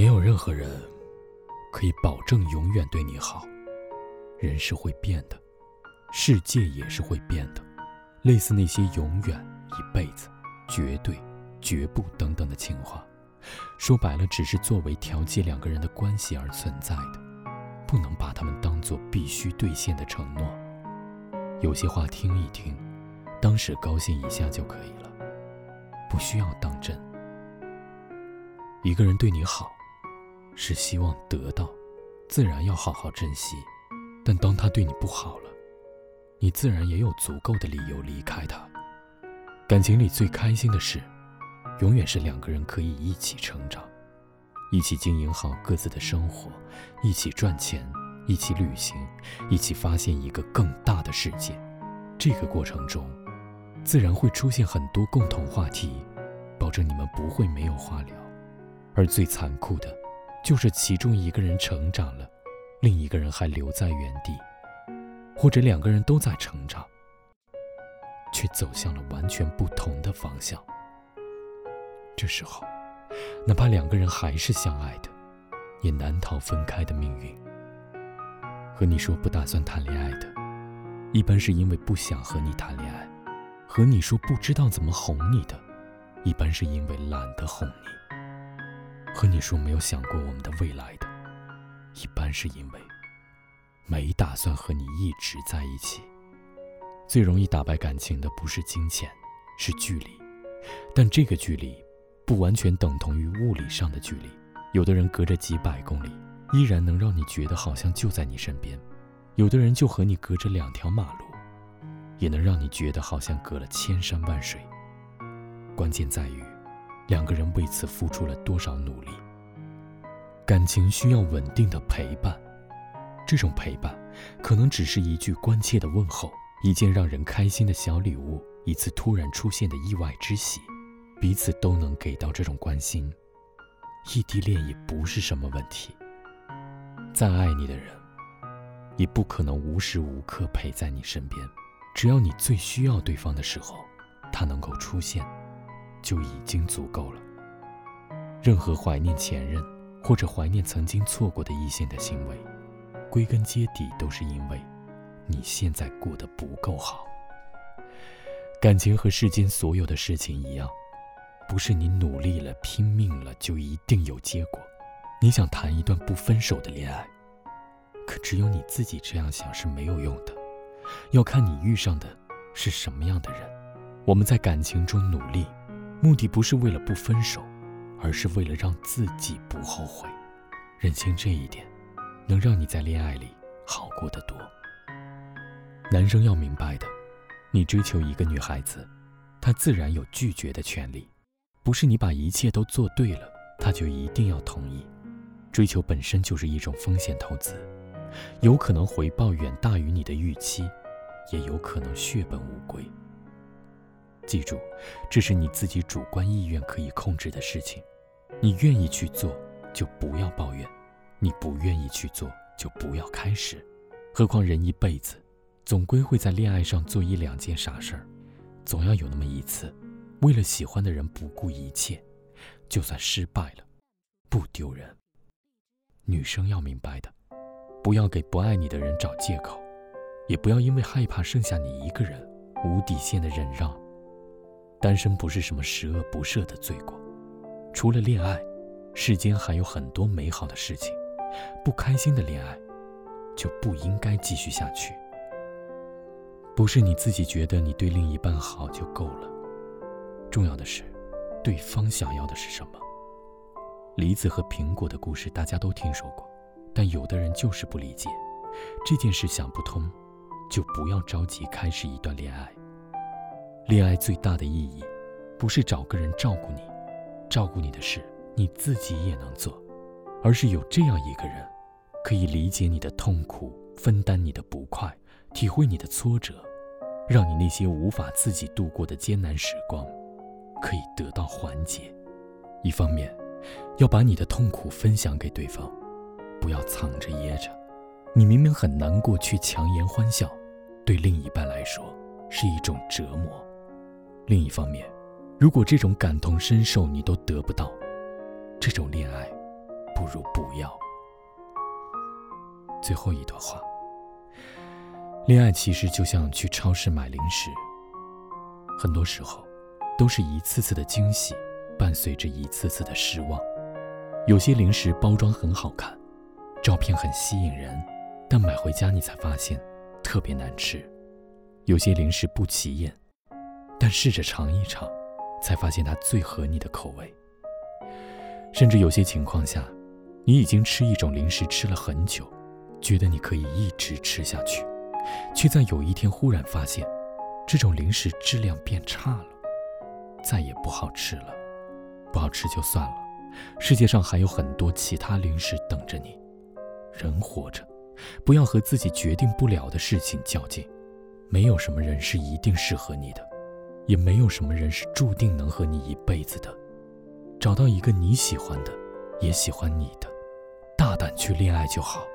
没有任何人可以保证永远对你好。人是会变的，世界也是会变的。类似那些永远、一辈子、绝对、绝不等等的情话，说白了，只是作为调节两个人的关系而存在的，不能把它们当做必须兑现的承诺。有些话听一听，当时高兴一下就可以了，不需要当真。一个人对你好，是希望得到，自然要好好珍惜。但当他对你不好了，你自然也有足够的理由离开他。感情里最开心的事，永远是两个人可以一起成长，一起经营好各自的生活，一起赚钱，一起旅行，一起发现一个更大的世界。这个过程中，自然会出现很多共同话题，保证你们不会没有话聊。而最残酷的，就是其中一个人成长了。另一个人还留在原地，或者两个人都在成长，却走向了完全不同的方向。这时候，哪怕两个人还是相爱的，也难逃分开的命运。和你说不打算谈恋爱的，一般是因为不想和你谈恋爱；和你说不知道怎么哄你的，一般是因为懒得哄你；和你说没有想过我们的未来的。一般是因为没打算和你一直在一起。最容易打败感情的不是金钱，是距离。但这个距离不完全等同于物理上的距离。有的人隔着几百公里，依然能让你觉得好像就在你身边；有的人就和你隔着两条马路，也能让你觉得好像隔了千山万水。关键在于两个人为此付出了多少努力。感情需要稳定的陪伴，这种陪伴可能只是一句关切的问候，一件让人开心的小礼物，一次突然出现的意外之喜，彼此都能给到这种关心，异地恋也不是什么问题。再爱你的人，也不可能无时无刻陪在你身边，只要你最需要对方的时候，他能够出现，就已经足够了。任何怀念前任。或者怀念曾经错过的异性的行为，归根结底都是因为你现在过得不够好。感情和世间所有的事情一样，不是你努力了、拼命了就一定有结果。你想谈一段不分手的恋爱，可只有你自己这样想是没有用的，要看你遇上的是什么样的人。我们在感情中努力，目的不是为了不分手。而是为了让自己不后悔，认清这一点，能让你在恋爱里好过得多。男生要明白的，你追求一个女孩子，她自然有拒绝的权利，不是你把一切都做对了，她就一定要同意。追求本身就是一种风险投资，有可能回报远大于你的预期，也有可能血本无归。记住，这是你自己主观意愿可以控制的事情。你愿意去做，就不要抱怨；你不愿意去做，就不要开始。何况人一辈子，总归会在恋爱上做一两件傻事儿，总要有那么一次，为了喜欢的人不顾一切，就算失败了，不丢人。女生要明白的，不要给不爱你的人找借口，也不要因为害怕剩下你一个人，无底线的忍让。单身不是什么十恶不赦的罪过。除了恋爱，世间还有很多美好的事情。不开心的恋爱，就不应该继续下去。不是你自己觉得你对另一半好就够了，重要的是，对方想要的是什么。梨子和苹果的故事大家都听说过，但有的人就是不理解这件事，想不通，就不要着急开始一段恋爱。恋爱最大的意义，不是找个人照顾你。照顾你的事，你自己也能做，而是有这样一个人，可以理解你的痛苦，分担你的不快，体会你的挫折，让你那些无法自己度过的艰难时光，可以得到缓解。一方面，要把你的痛苦分享给对方，不要藏着掖着。你明明很难过，却强颜欢笑，对另一半来说是一种折磨。另一方面，如果这种感同身受你都得不到，这种恋爱不如不要。最后一段话：恋爱其实就像去超市买零食，很多时候都是一次次的惊喜，伴随着一次次的失望。有些零食包装很好看，照片很吸引人，但买回家你才发现特别难吃。有些零食不起眼，但试着尝一尝，才发现它最合你的口味。甚至有些情况下，你已经吃一种零食吃了很久，觉得你可以一直吃下去，却在有一天忽然发现，这种零食质量变差了，再也不好吃了。不好吃就算了，世界上还有很多其他零食等着你。人活着，不要和自己决定不了的事情较劲。没有什么人是一定适合你的，也没有什么人是注定能和你一辈子的。找到一个你喜欢的，也喜欢你的，大胆去恋爱就好。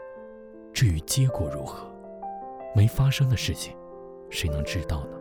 至于结果如何，没发生的事情，谁能知道呢？